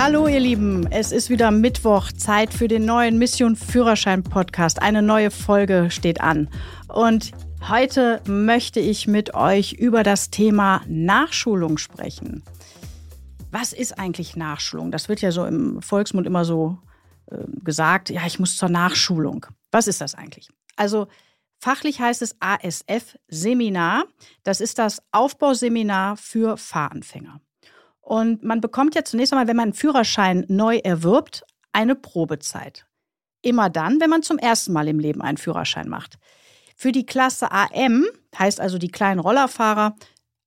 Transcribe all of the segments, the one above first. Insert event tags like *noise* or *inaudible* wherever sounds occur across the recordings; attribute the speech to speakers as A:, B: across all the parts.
A: Hallo ihr Lieben, es ist wieder Mittwoch, Zeit für den neuen Mission Führerschein Podcast. Eine neue Folge steht an. Und heute möchte ich mit euch über das Thema Nachschulung sprechen. Was ist eigentlich Nachschulung? Das wird ja so im Volksmund immer so äh, gesagt, ja, ich muss zur Nachschulung. Was ist das eigentlich? Also fachlich heißt es ASF-Seminar. Das ist das Aufbauseminar für Fahranfänger. Und man bekommt ja zunächst einmal, wenn man einen Führerschein neu erwirbt, eine Probezeit. Immer dann, wenn man zum ersten Mal im Leben einen Führerschein macht. Für die Klasse AM, heißt also die kleinen Rollerfahrer,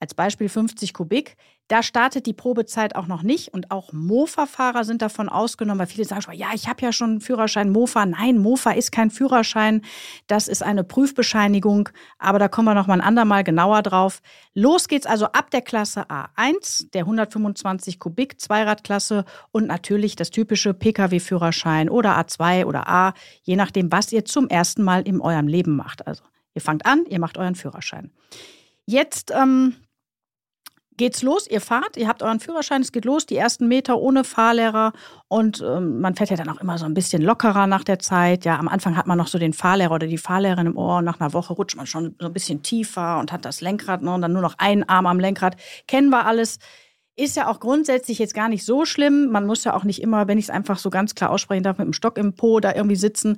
A: als Beispiel 50 Kubik, da startet die Probezeit auch noch nicht und auch Mofa-Fahrer sind davon ausgenommen, weil viele sagen schon, ja, ich habe ja schon einen Führerschein Mofa. Nein, Mofa ist kein Führerschein, das ist eine Prüfbescheinigung, aber da kommen wir noch mal ein andermal genauer drauf. Los geht's also ab der Klasse A1, der 125 Kubik Zweiradklasse und natürlich das typische Pkw-Führerschein oder A2 oder A, je nachdem, was ihr zum ersten Mal in eurem Leben macht. Also ihr fangt an, ihr macht euren Führerschein. Jetzt ähm, geht's los, ihr fahrt, ihr habt euren Führerschein, es geht los, die ersten Meter ohne Fahrlehrer und ähm, man fährt ja dann auch immer so ein bisschen lockerer nach der Zeit. Ja, am Anfang hat man noch so den Fahrlehrer oder die Fahrlehrerin im Ohr und nach einer Woche rutscht man schon so ein bisschen tiefer und hat das Lenkrad ne, und dann nur noch einen Arm am Lenkrad. Kennen wir alles. Ist ja auch grundsätzlich jetzt gar nicht so schlimm. Man muss ja auch nicht immer, wenn ich es einfach so ganz klar aussprechen darf, mit dem Stock im Po da irgendwie sitzen.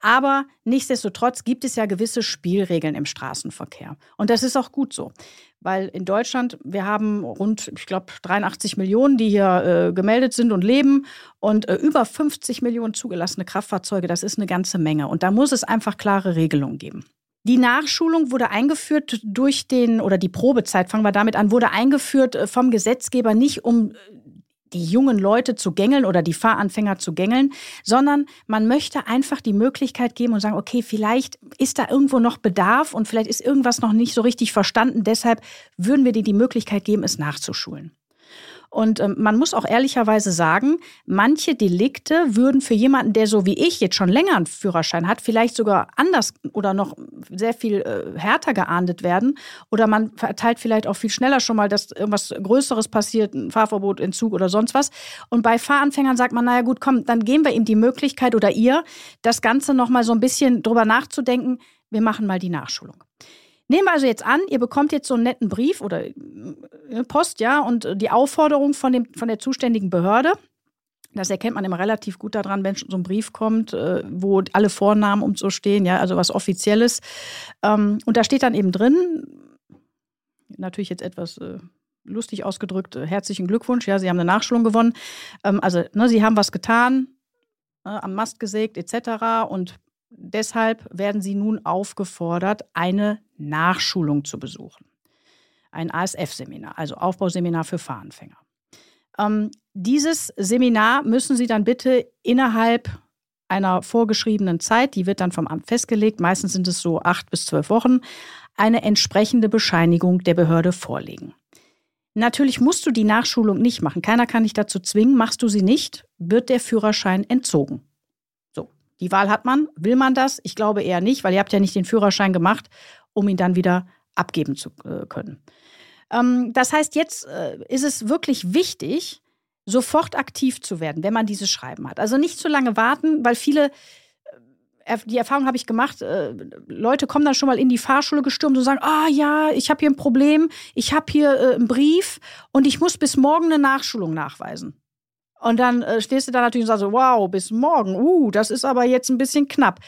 A: Aber nichtsdestotrotz gibt es ja gewisse Spielregeln im Straßenverkehr. Und das ist auch gut so. Weil in Deutschland, wir haben rund, ich glaube, 83 Millionen, die hier äh, gemeldet sind und leben und äh, über 50 Millionen zugelassene Kraftfahrzeuge. Das ist eine ganze Menge. Und da muss es einfach klare Regelungen geben. Die Nachschulung wurde eingeführt durch den, oder die Probezeit, fangen wir damit an, wurde eingeführt äh, vom Gesetzgeber nicht, um äh, die jungen Leute zu gängeln oder die Fahranfänger zu gängeln, sondern man möchte einfach die Möglichkeit geben und sagen, okay, vielleicht ist da irgendwo noch Bedarf und vielleicht ist irgendwas noch nicht so richtig verstanden. Deshalb würden wir dir die Möglichkeit geben, es nachzuschulen. Und ähm, man muss auch ehrlicherweise sagen, manche Delikte würden für jemanden, der so wie ich jetzt schon länger einen Führerschein hat, vielleicht sogar anders oder noch sehr viel äh, härter geahndet werden. Oder man verteilt vielleicht auch viel schneller schon mal, dass irgendwas Größeres passiert, ein Fahrverbot, Entzug oder sonst was. Und bei Fahranfängern sagt man, naja gut, komm, dann geben wir ihm die Möglichkeit oder ihr, das Ganze nochmal so ein bisschen drüber nachzudenken. Wir machen mal die Nachschulung. Nehmen wir also jetzt an, ihr bekommt jetzt so einen netten Brief oder äh, Post, ja, und die Aufforderung von, dem, von der zuständigen Behörde. Das erkennt man immer relativ gut daran, wenn so ein Brief kommt, äh, wo alle Vornamen und so stehen, ja, also was Offizielles. Ähm, und da steht dann eben drin, natürlich jetzt etwas äh, lustig ausgedrückt, herzlichen Glückwunsch, ja, Sie haben eine Nachschulung gewonnen. Ähm, also, ne, Sie haben was getan, am Mast gesägt etc. Und Deshalb werden Sie nun aufgefordert, eine Nachschulung zu besuchen. Ein ASF-Seminar, also Aufbauseminar für Fahranfänger. Ähm, dieses Seminar müssen Sie dann bitte innerhalb einer vorgeschriebenen Zeit, die wird dann vom Amt festgelegt, meistens sind es so acht bis zwölf Wochen, eine entsprechende Bescheinigung der Behörde vorlegen. Natürlich musst du die Nachschulung nicht machen. Keiner kann dich dazu zwingen. Machst du sie nicht, wird der Führerschein entzogen. Die Wahl hat man. Will man das? Ich glaube eher nicht, weil ihr habt ja nicht den Führerschein gemacht, um ihn dann wieder abgeben zu äh, können. Ähm, das heißt, jetzt äh, ist es wirklich wichtig, sofort aktiv zu werden, wenn man dieses Schreiben hat. Also nicht zu lange warten, weil viele äh, die Erfahrung habe ich gemacht, Leute kommen dann schon mal in die Fahrschule gestürmt und sagen, ah ja, ich habe hier ein Problem, ich habe hier einen Brief und ich muss bis morgen eine Nachschulung nachweisen. Und dann äh, stehst du da natürlich und sagst wow, bis morgen, uh, das ist aber jetzt ein bisschen knapp.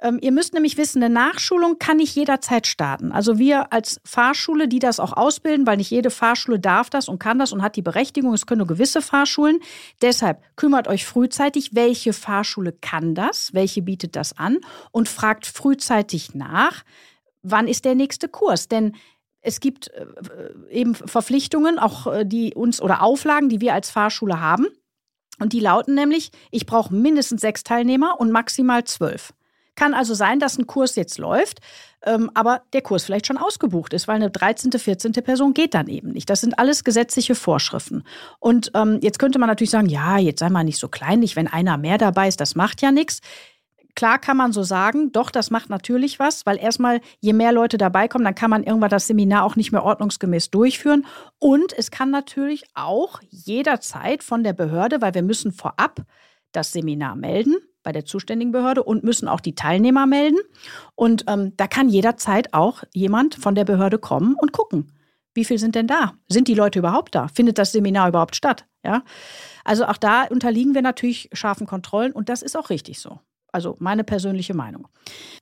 A: Ähm, ihr müsst nämlich wissen, eine Nachschulung kann nicht jederzeit starten. Also wir als Fahrschule, die das auch ausbilden, weil nicht jede Fahrschule darf das und kann das und hat die Berechtigung, es können nur gewisse Fahrschulen. Deshalb kümmert euch frühzeitig, welche Fahrschule kann das, welche bietet das an und fragt frühzeitig nach, wann ist der nächste Kurs. Denn es gibt äh, eben Verpflichtungen, auch äh, die uns oder Auflagen, die wir als Fahrschule haben. Und die lauten nämlich, ich brauche mindestens sechs Teilnehmer und maximal zwölf. Kann also sein, dass ein Kurs jetzt läuft, ähm, aber der Kurs vielleicht schon ausgebucht ist, weil eine 13., 14. Person geht dann eben nicht. Das sind alles gesetzliche Vorschriften. Und ähm, jetzt könnte man natürlich sagen, ja, jetzt sei mal nicht so kleinlich, wenn einer mehr dabei ist, das macht ja nichts klar kann man so sagen, doch, das macht natürlich was, weil erstmal, je mehr Leute dabei kommen, dann kann man irgendwann das Seminar auch nicht mehr ordnungsgemäß durchführen. Und es kann natürlich auch jederzeit von der Behörde, weil wir müssen vorab das Seminar melden bei der zuständigen Behörde und müssen auch die Teilnehmer melden. Und ähm, da kann jederzeit auch jemand von der Behörde kommen und gucken, wie viel sind denn da? Sind die Leute überhaupt da? Findet das Seminar überhaupt statt? Ja. Also auch da unterliegen wir natürlich scharfen Kontrollen und das ist auch richtig so. Also meine persönliche Meinung.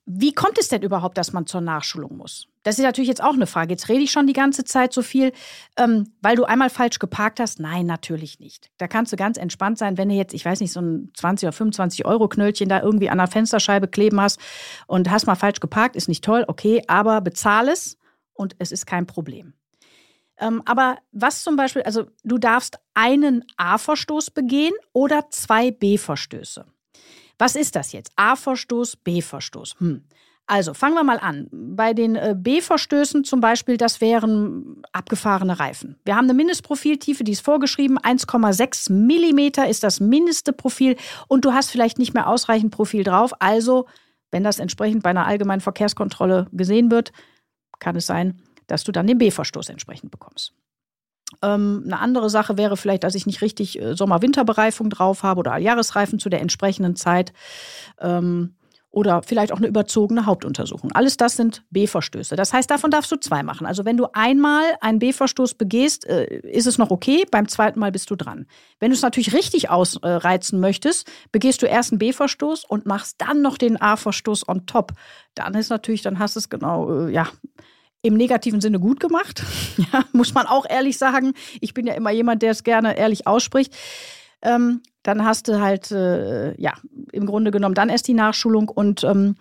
A: Wie kommt es denn überhaupt, dass man zur Nachschulung muss? Das ist natürlich jetzt auch eine Frage. Jetzt rede ich schon die ganze Zeit so viel, ähm, weil du einmal falsch geparkt hast. Nein, natürlich nicht. Da kannst du ganz entspannt sein, wenn du jetzt, ich weiß nicht, so ein 20 oder 25 Euro Knöllchen da irgendwie an der Fensterscheibe kleben hast und hast mal falsch geparkt, ist nicht toll, okay, aber bezahl es und es ist kein Problem. Ähm, aber was zum Beispiel, also du darfst einen A-Verstoß begehen oder zwei B-Verstöße. Was ist das jetzt? A-Verstoß, B-Verstoß. Hm. Also fangen wir mal an. Bei den äh, B-Verstößen zum Beispiel, das wären abgefahrene Reifen. Wir haben eine Mindestprofiltiefe, die ist vorgeschrieben. 1,6 Millimeter ist das mindeste Profil und du hast vielleicht nicht mehr ausreichend Profil drauf. Also, wenn das entsprechend bei einer allgemeinen Verkehrskontrolle gesehen wird, kann es sein, dass du dann den B-Verstoß entsprechend bekommst. Ähm, eine andere Sache wäre vielleicht, dass ich nicht richtig äh, Sommer-Winter-Bereifung drauf habe oder Jahresreifen zu der entsprechenden Zeit. Ähm, oder vielleicht auch eine überzogene Hauptuntersuchung. Alles das sind B-Verstöße. Das heißt, davon darfst du zwei machen. Also wenn du einmal einen B-Verstoß begehst, äh, ist es noch okay, beim zweiten Mal bist du dran. Wenn du es natürlich richtig ausreizen möchtest, begehst du erst einen B-Verstoß und machst dann noch den A-Verstoß on top. Dann ist natürlich, dann hast du es genau, äh, ja, im negativen Sinne gut gemacht. *laughs* Ja, muss man auch ehrlich sagen. Ich bin ja immer jemand, der es gerne ehrlich ausspricht. Ähm, dann hast du halt, äh, ja, im Grunde genommen dann erst die Nachschulung und ähm,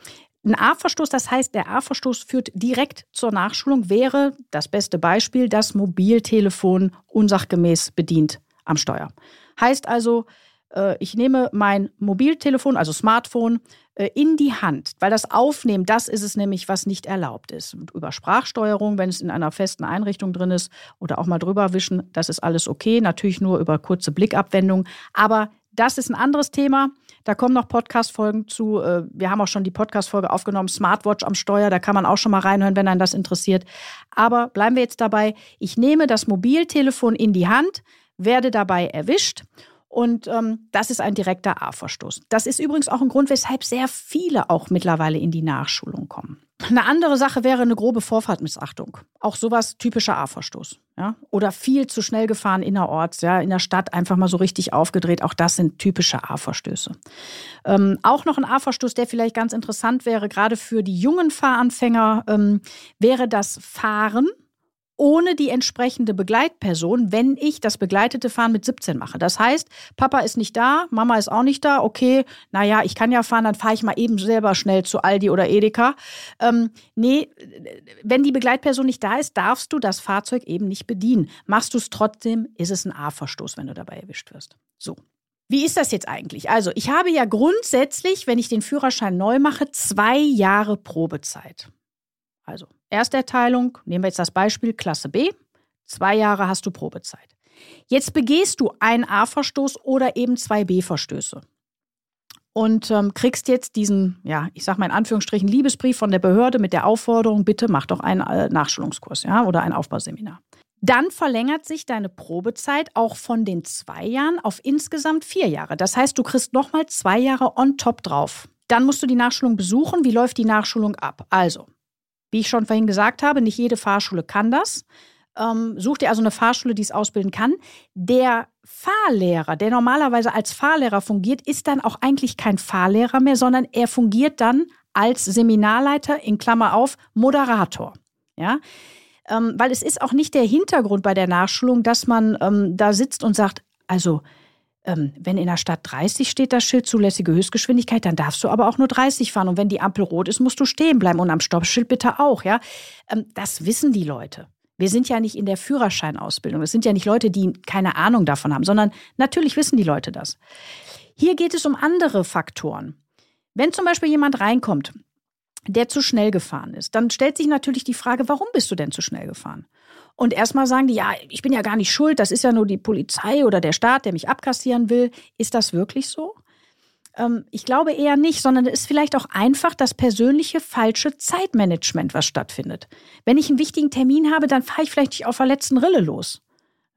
A: ein A-Verstoß, das heißt, der A-Verstoß führt direkt zur Nachschulung, wäre das beste Beispiel, das Mobiltelefon unsachgemäß bedient am Steuer. Heißt also, ich nehme mein Mobiltelefon, also Smartphone, äh, in die Hand, weil das Aufnehmen, das ist es nämlich, was nicht erlaubt ist. Über Sprachsteuerung, wenn es in einer festen Einrichtung drin ist oder auch mal drüber wischen, das ist alles okay. Natürlich nur über kurze Blickabwendung. Aber das ist ein anderes Thema. Da kommen noch Podcast-Folgen zu. Äh, wir haben auch schon die Podcast-Folge aufgenommen, Smartwatch am Steuer. Da kann man auch schon mal reinhören, wenn einen das interessiert. Aber bleiben wir jetzt dabei. Ich nehme das Mobiltelefon in die Hand, werde dabei erwischt und ähm, das ist ein direkter A-Verstoß. Das ist übrigens auch ein Grund, weshalb sehr viele auch mittlerweile in die Nachschulung kommen. Eine andere Sache wäre eine grobe Vorfahrtmissachtung. Auch sowas typischer A-Verstoß. Ja? Oder viel zu schnell gefahren innerorts, ja, in der Stadt einfach mal so richtig aufgedreht. Auch das sind typische A-Verstöße. Ähm, auch noch ein A-Verstoß, der vielleicht ganz interessant wäre, gerade für die jungen Fahranfänger, ähm, wäre das Fahren ohne die entsprechende Begleitperson, wenn ich das begleitete Fahren mit 17 mache. Das heißt, Papa ist nicht da, Mama ist auch nicht da, okay, naja, ich kann ja fahren, dann fahre ich mal eben selber schnell zu Aldi oder Edeka. Ähm, nee, wenn die Begleitperson nicht da ist, darfst du das Fahrzeug eben nicht bedienen. Machst du es trotzdem, ist es ein A-Verstoß, wenn du dabei erwischt wirst. So. Wie ist das jetzt eigentlich? Also, ich habe ja grundsätzlich, wenn ich den Führerschein neu mache, zwei Jahre Probezeit. Also Ersterteilung, nehmen wir jetzt das Beispiel Klasse B, zwei Jahre hast du Probezeit. Jetzt begehst du einen A-Verstoß oder eben zwei B-Verstöße und ähm, kriegst jetzt diesen, ja, ich sag mal in Anführungsstrichen, Liebesbrief von der Behörde mit der Aufforderung, bitte mach doch einen äh, Nachschulungskurs, ja, oder ein Aufbauseminar. Dann verlängert sich deine Probezeit auch von den zwei Jahren auf insgesamt vier Jahre. Das heißt, du kriegst nochmal zwei Jahre on top drauf. Dann musst du die Nachschulung besuchen. Wie läuft die Nachschulung ab? Also, wie ich schon vorhin gesagt habe, nicht jede Fahrschule kann das. Ähm, such dir also eine Fahrschule, die es ausbilden kann. Der Fahrlehrer, der normalerweise als Fahrlehrer fungiert, ist dann auch eigentlich kein Fahrlehrer mehr, sondern er fungiert dann als Seminarleiter in Klammer auf Moderator. Ja, ähm, weil es ist auch nicht der Hintergrund bei der Nachschulung, dass man ähm, da sitzt und sagt, also ähm, wenn in der Stadt 30 steht das Schild zulässige Höchstgeschwindigkeit, dann darfst du aber auch nur 30 fahren. Und wenn die Ampel rot ist, musst du stehen bleiben. Und am Stoppschild bitte auch, ja. Ähm, das wissen die Leute. Wir sind ja nicht in der Führerscheinausbildung. Es sind ja nicht Leute, die keine Ahnung davon haben, sondern natürlich wissen die Leute das. Hier geht es um andere Faktoren. Wenn zum Beispiel jemand reinkommt, der zu schnell gefahren ist, dann stellt sich natürlich die Frage, warum bist du denn zu schnell gefahren? Und erstmal sagen die, ja, ich bin ja gar nicht schuld, das ist ja nur die Polizei oder der Staat, der mich abkassieren will. Ist das wirklich so? Ähm, ich glaube eher nicht, sondern es ist vielleicht auch einfach das persönliche falsche Zeitmanagement, was stattfindet. Wenn ich einen wichtigen Termin habe, dann fahre ich vielleicht nicht auf der letzten Rille los.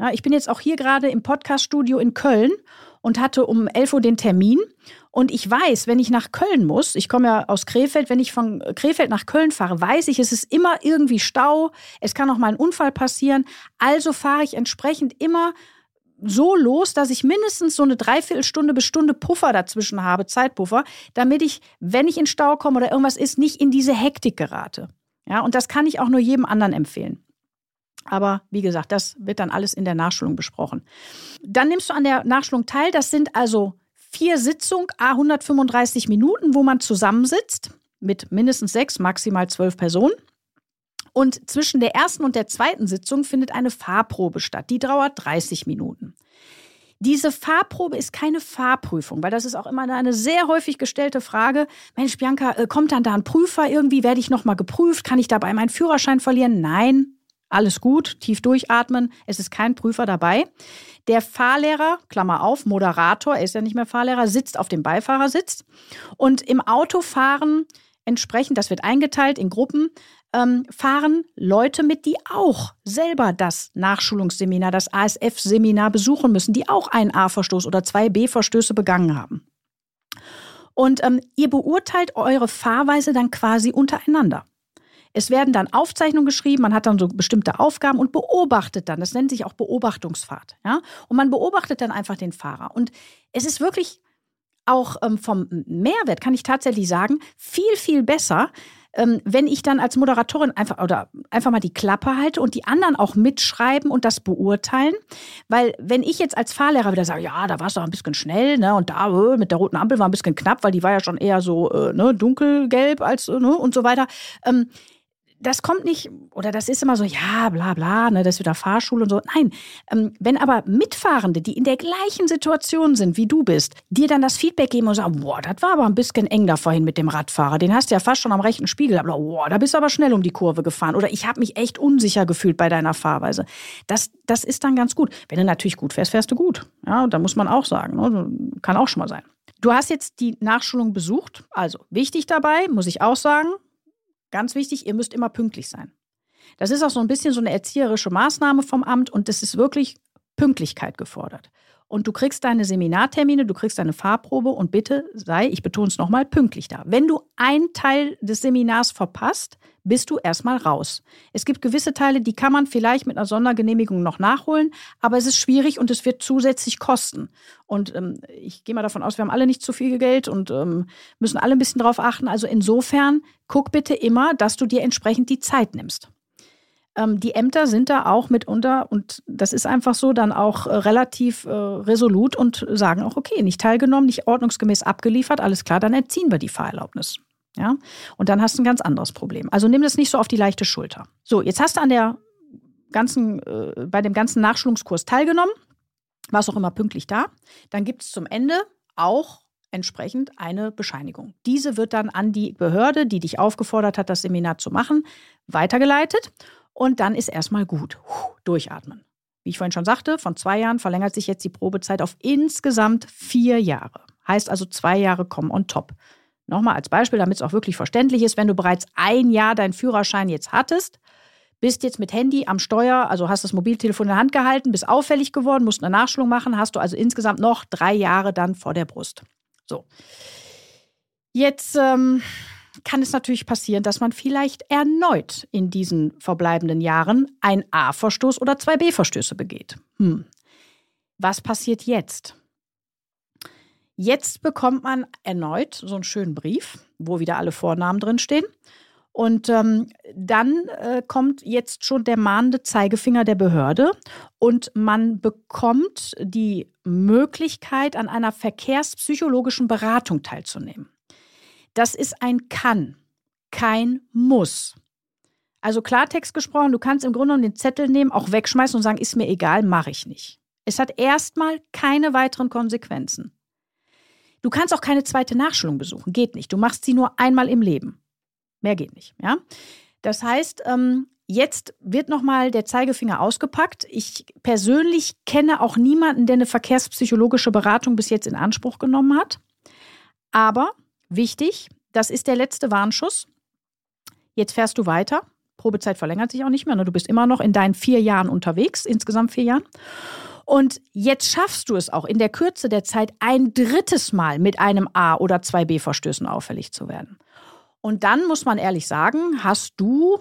A: Ja, ich bin jetzt auch hier gerade im Podcaststudio in Köln und hatte um 11 Uhr den Termin. Und ich weiß, wenn ich nach Köln muss, ich komme ja aus Krefeld, wenn ich von Krefeld nach Köln fahre, weiß ich, es ist immer irgendwie Stau, es kann auch mal ein Unfall passieren. Also fahre ich entsprechend immer so los, dass ich mindestens so eine Dreiviertelstunde bis Stunde Puffer dazwischen habe, Zeitpuffer, damit ich, wenn ich in Stau komme oder irgendwas ist, nicht in diese Hektik gerate. Ja, und das kann ich auch nur jedem anderen empfehlen. Aber wie gesagt, das wird dann alles in der Nachschulung besprochen. Dann nimmst du an der Nachschulung teil. Das sind also vier Sitzungen, a 135 Minuten, wo man zusammensitzt mit mindestens sechs, maximal zwölf Personen. Und zwischen der ersten und der zweiten Sitzung findet eine Fahrprobe statt. Die dauert 30 Minuten. Diese Fahrprobe ist keine Fahrprüfung, weil das ist auch immer eine sehr häufig gestellte Frage. Mensch, Bianca, äh, kommt dann da ein Prüfer irgendwie? Werde ich nochmal geprüft? Kann ich dabei meinen Führerschein verlieren? Nein, alles gut, tief durchatmen. Es ist kein Prüfer dabei. Der Fahrlehrer, Klammer auf, Moderator, er ist ja nicht mehr Fahrlehrer, sitzt auf dem Beifahrersitz. Und im Autofahren entsprechend, das wird eingeteilt in Gruppen, ähm, fahren Leute mit, die auch selber das Nachschulungsseminar, das ASF-Seminar besuchen müssen, die auch einen A-Verstoß oder zwei B-Verstöße begangen haben. Und ähm, ihr beurteilt eure Fahrweise dann quasi untereinander. Es werden dann Aufzeichnungen geschrieben, man hat dann so bestimmte Aufgaben und beobachtet dann. Das nennt sich auch Beobachtungsfahrt. Ja? Und man beobachtet dann einfach den Fahrer. Und es ist wirklich auch ähm, vom Mehrwert, kann ich tatsächlich sagen, viel, viel besser, ähm, wenn ich dann als Moderatorin einfach oder einfach mal die Klappe halte und die anderen auch mitschreiben und das beurteilen. Weil wenn ich jetzt als Fahrlehrer wieder sage, ja, da war es doch ein bisschen schnell, ne, und da äh, mit der roten Ampel war ein bisschen knapp, weil die war ja schon eher so äh, ne, dunkelgelb als äh, ne, und so weiter. Ähm, das kommt nicht, oder das ist immer so, ja, bla bla, ne, das ist wieder Fahrschule und so. Nein, ähm, wenn aber Mitfahrende, die in der gleichen Situation sind, wie du bist, dir dann das Feedback geben und sagen, boah, das war aber ein bisschen eng da vorhin mit dem Radfahrer, den hast du ja fast schon am rechten Spiegel, aber boah, da bist du aber schnell um die Kurve gefahren. Oder ich habe mich echt unsicher gefühlt bei deiner Fahrweise. Das, das ist dann ganz gut. Wenn du natürlich gut fährst, fährst du gut. Ja, da muss man auch sagen. Ne? Kann auch schon mal sein. Du hast jetzt die Nachschulung besucht. Also wichtig dabei, muss ich auch sagen, Ganz wichtig, ihr müsst immer pünktlich sein. Das ist auch so ein bisschen so eine erzieherische Maßnahme vom Amt und das ist wirklich Pünktlichkeit gefordert. Und du kriegst deine Seminartermine, du kriegst deine Fahrprobe und bitte sei, ich betone es nochmal, pünktlich da. Wenn du einen Teil des Seminars verpasst, bist du erstmal raus. Es gibt gewisse Teile, die kann man vielleicht mit einer Sondergenehmigung noch nachholen, aber es ist schwierig und es wird zusätzlich kosten. Und ähm, ich gehe mal davon aus, wir haben alle nicht zu viel Geld und ähm, müssen alle ein bisschen drauf achten. Also insofern guck bitte immer, dass du dir entsprechend die Zeit nimmst. Ähm, die Ämter sind da auch mitunter, und das ist einfach so, dann auch äh, relativ äh, resolut und sagen auch, okay, nicht teilgenommen, nicht ordnungsgemäß abgeliefert, alles klar, dann erziehen wir die Fahrerlaubnis. Ja? Und dann hast du ein ganz anderes Problem. Also nimm das nicht so auf die leichte Schulter. So, jetzt hast du an der ganzen, äh, bei dem ganzen Nachschulungskurs teilgenommen, warst auch immer pünktlich da. Dann gibt es zum Ende auch entsprechend eine Bescheinigung. Diese wird dann an die Behörde, die dich aufgefordert hat, das Seminar zu machen, weitergeleitet. Und dann ist erstmal gut. Durchatmen. Wie ich vorhin schon sagte, von zwei Jahren verlängert sich jetzt die Probezeit auf insgesamt vier Jahre. Heißt also, zwei Jahre kommen on top. Nochmal als Beispiel, damit es auch wirklich verständlich ist, wenn du bereits ein Jahr deinen Führerschein jetzt hattest, bist jetzt mit Handy am Steuer, also hast das Mobiltelefon in der Hand gehalten, bist auffällig geworden, musst eine Nachschulung machen, hast du also insgesamt noch drei Jahre dann vor der Brust. So. Jetzt ähm, kann es natürlich passieren, dass man vielleicht erneut in diesen verbleibenden Jahren ein A-Verstoß oder zwei B-Verstöße begeht. Hm. Was passiert jetzt? Jetzt bekommt man erneut so einen schönen Brief, wo wieder alle Vornamen drinstehen. Und ähm, dann äh, kommt jetzt schon der mahnende Zeigefinger der Behörde und man bekommt die Möglichkeit, an einer verkehrspsychologischen Beratung teilzunehmen. Das ist ein Kann, kein Muss. Also Klartext gesprochen, du kannst im Grunde genommen den Zettel nehmen, auch wegschmeißen und sagen, ist mir egal, mache ich nicht. Es hat erstmal keine weiteren Konsequenzen. Du kannst auch keine zweite Nachschulung besuchen. Geht nicht. Du machst sie nur einmal im Leben. Mehr geht nicht. Ja? Das heißt, ähm, jetzt wird nochmal der Zeigefinger ausgepackt. Ich persönlich kenne auch niemanden, der eine verkehrspsychologische Beratung bis jetzt in Anspruch genommen hat. Aber wichtig, das ist der letzte Warnschuss. Jetzt fährst du weiter. Probezeit verlängert sich auch nicht mehr. Ne? Du bist immer noch in deinen vier Jahren unterwegs, insgesamt vier Jahren. Und jetzt schaffst du es auch in der Kürze der Zeit ein drittes Mal mit einem A oder zwei B-Verstößen auffällig zu werden. Und dann muss man ehrlich sagen, hast du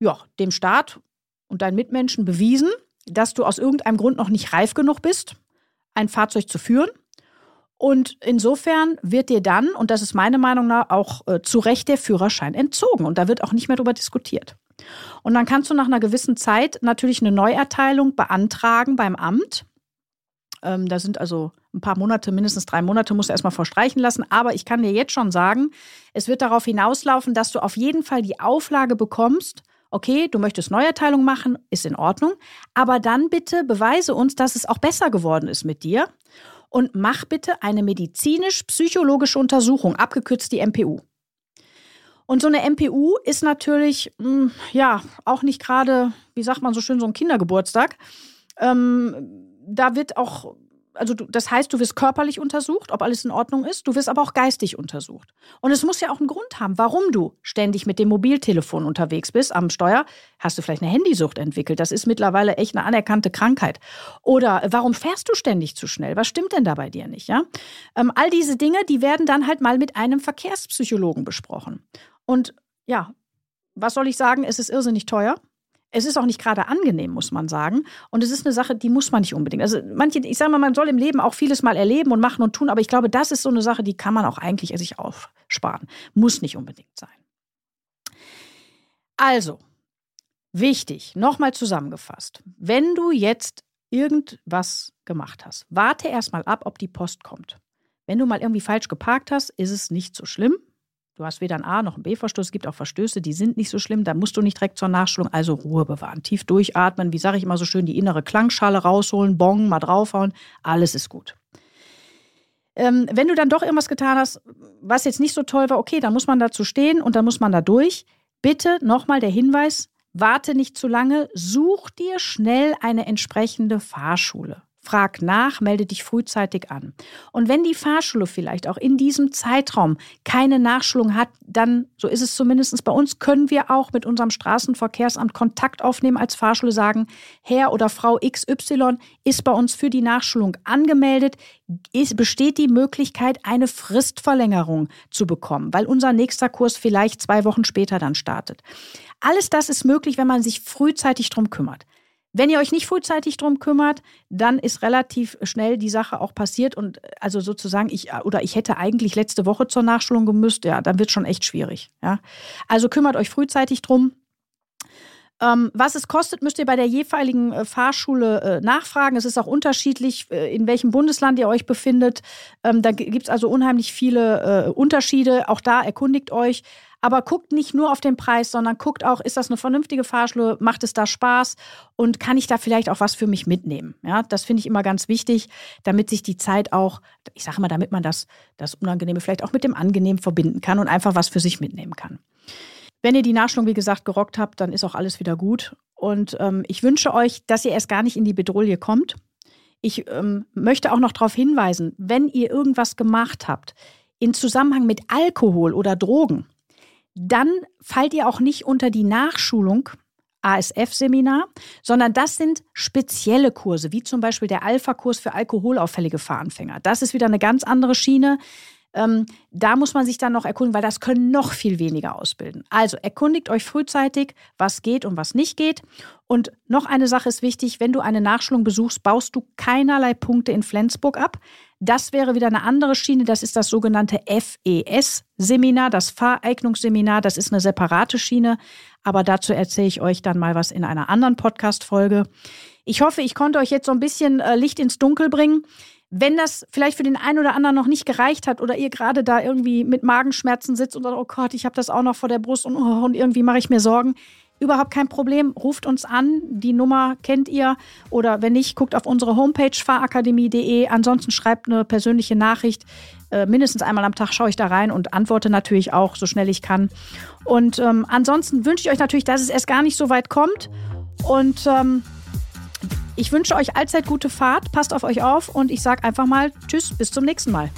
A: ja, dem Staat und deinen Mitmenschen bewiesen, dass du aus irgendeinem Grund noch nicht reif genug bist, ein Fahrzeug zu führen. Und insofern wird dir dann, und das ist meine Meinung nach, auch äh, zu Recht der Führerschein entzogen. Und da wird auch nicht mehr darüber diskutiert. Und dann kannst du nach einer gewissen Zeit natürlich eine Neuerteilung beantragen beim Amt. Ähm, da sind also ein paar Monate, mindestens drei Monate, musst du erstmal verstreichen lassen. Aber ich kann dir jetzt schon sagen, es wird darauf hinauslaufen, dass du auf jeden Fall die Auflage bekommst, okay, du möchtest Neuerteilung machen, ist in Ordnung, aber dann bitte beweise uns, dass es auch besser geworden ist mit dir und mach bitte eine medizinisch-psychologische Untersuchung, abgekürzt die MPU. Und so eine MPU ist natürlich, mh, hm, ja, auch nicht gerade, wie sagt man so schön, so ein Kindergeburtstag. Ähm, da wird auch also du, das heißt, du wirst körperlich untersucht, ob alles in Ordnung ist, du wirst aber auch geistig untersucht. Und es muss ja auch einen Grund haben, warum du ständig mit dem Mobiltelefon unterwegs bist am Steuer. Hast du vielleicht eine Handysucht entwickelt? Das ist mittlerweile echt eine anerkannte Krankheit. Oder warum fährst du ständig zu schnell? Was stimmt denn da bei dir nicht? Ja? Ähm, all diese Dinge, die werden dann halt mal mit einem Verkehrspsychologen besprochen. Und ja, was soll ich sagen? Es ist irrsinnig teuer. Es ist auch nicht gerade angenehm, muss man sagen. Und es ist eine Sache, die muss man nicht unbedingt. Also manche, ich sage mal, man soll im Leben auch vieles mal erleben und machen und tun, aber ich glaube, das ist so eine Sache, die kann man auch eigentlich sich aufsparen. Muss nicht unbedingt sein. Also, wichtig, nochmal zusammengefasst. Wenn du jetzt irgendwas gemacht hast, warte erstmal ab, ob die Post kommt. Wenn du mal irgendwie falsch geparkt hast, ist es nicht so schlimm. Du hast weder einen A- noch einen B-Verstoß. Es gibt auch Verstöße, die sind nicht so schlimm. Da musst du nicht direkt zur Nachschulung. Also Ruhe bewahren. Tief durchatmen. Wie sage ich immer so schön, die innere Klangschale rausholen, Bong, mal draufhauen. Alles ist gut. Ähm, wenn du dann doch irgendwas getan hast, was jetzt nicht so toll war, okay, dann muss man dazu stehen und dann muss man da durch. Bitte nochmal der Hinweis, warte nicht zu lange, such dir schnell eine entsprechende Fahrschule. Frag nach, melde dich frühzeitig an. Und wenn die Fahrschule vielleicht auch in diesem Zeitraum keine Nachschulung hat, dann, so ist es zumindest bei uns, können wir auch mit unserem Straßenverkehrsamt Kontakt aufnehmen als Fahrschule, sagen, Herr oder Frau XY ist bei uns für die Nachschulung angemeldet, ist, besteht die Möglichkeit, eine Fristverlängerung zu bekommen, weil unser nächster Kurs vielleicht zwei Wochen später dann startet. Alles das ist möglich, wenn man sich frühzeitig darum kümmert. Wenn ihr euch nicht frühzeitig drum kümmert, dann ist relativ schnell die Sache auch passiert und äh, also sozusagen ich äh, oder ich hätte eigentlich letzte Woche zur Nachschulung gemüsst, ja, dann wird schon echt schwierig. Ja, also kümmert euch frühzeitig drum. Ähm, was es kostet, müsst ihr bei der jeweiligen äh, Fahrschule äh, nachfragen. Es ist auch unterschiedlich, äh, in welchem Bundesland ihr euch befindet. Ähm, da gibt es also unheimlich viele äh, Unterschiede. Auch da erkundigt euch. Aber guckt nicht nur auf den Preis, sondern guckt auch, ist das eine vernünftige Fahrschule? Macht es da Spaß? Und kann ich da vielleicht auch was für mich mitnehmen? Ja, das finde ich immer ganz wichtig, damit sich die Zeit auch, ich sage mal, damit man das, das Unangenehme vielleicht auch mit dem Angenehmen verbinden kann und einfach was für sich mitnehmen kann. Wenn ihr die Nachschulung, wie gesagt, gerockt habt, dann ist auch alles wieder gut. Und ähm, ich wünsche euch, dass ihr erst gar nicht in die Bedrohung kommt. Ich ähm, möchte auch noch darauf hinweisen, wenn ihr irgendwas gemacht habt in Zusammenhang mit Alkohol oder Drogen, dann fallt ihr auch nicht unter die Nachschulung ASF-Seminar, sondern das sind spezielle Kurse, wie zum Beispiel der Alpha-Kurs für alkoholauffällige Fahranfänger. Das ist wieder eine ganz andere Schiene. Ähm, da muss man sich dann noch erkunden, weil das können noch viel weniger ausbilden. Also erkundigt euch frühzeitig, was geht und was nicht geht. Und noch eine Sache ist wichtig, wenn du eine Nachschulung besuchst, baust du keinerlei Punkte in Flensburg ab. Das wäre wieder eine andere Schiene, das ist das sogenannte FES-Seminar, das Fahreignungsseminar, das ist eine separate Schiene, aber dazu erzähle ich euch dann mal was in einer anderen Podcast-Folge. Ich hoffe, ich konnte euch jetzt so ein bisschen äh, Licht ins Dunkel bringen. Wenn das vielleicht für den einen oder anderen noch nicht gereicht hat oder ihr gerade da irgendwie mit Magenschmerzen sitzt und sagt, oh Gott, ich habe das auch noch vor der Brust und, oh, und irgendwie mache ich mir Sorgen, überhaupt kein Problem. Ruft uns an, die Nummer kennt ihr oder wenn nicht, guckt auf unsere Homepage fahrakademie.de. Ansonsten schreibt eine persönliche Nachricht. Äh, mindestens einmal am Tag schaue ich da rein und antworte natürlich auch so schnell ich kann. Und ähm, ansonsten wünsche ich euch natürlich, dass es erst gar nicht so weit kommt und ähm, ich wünsche euch allzeit gute Fahrt, passt auf euch auf und ich sage einfach mal Tschüss, bis zum nächsten Mal.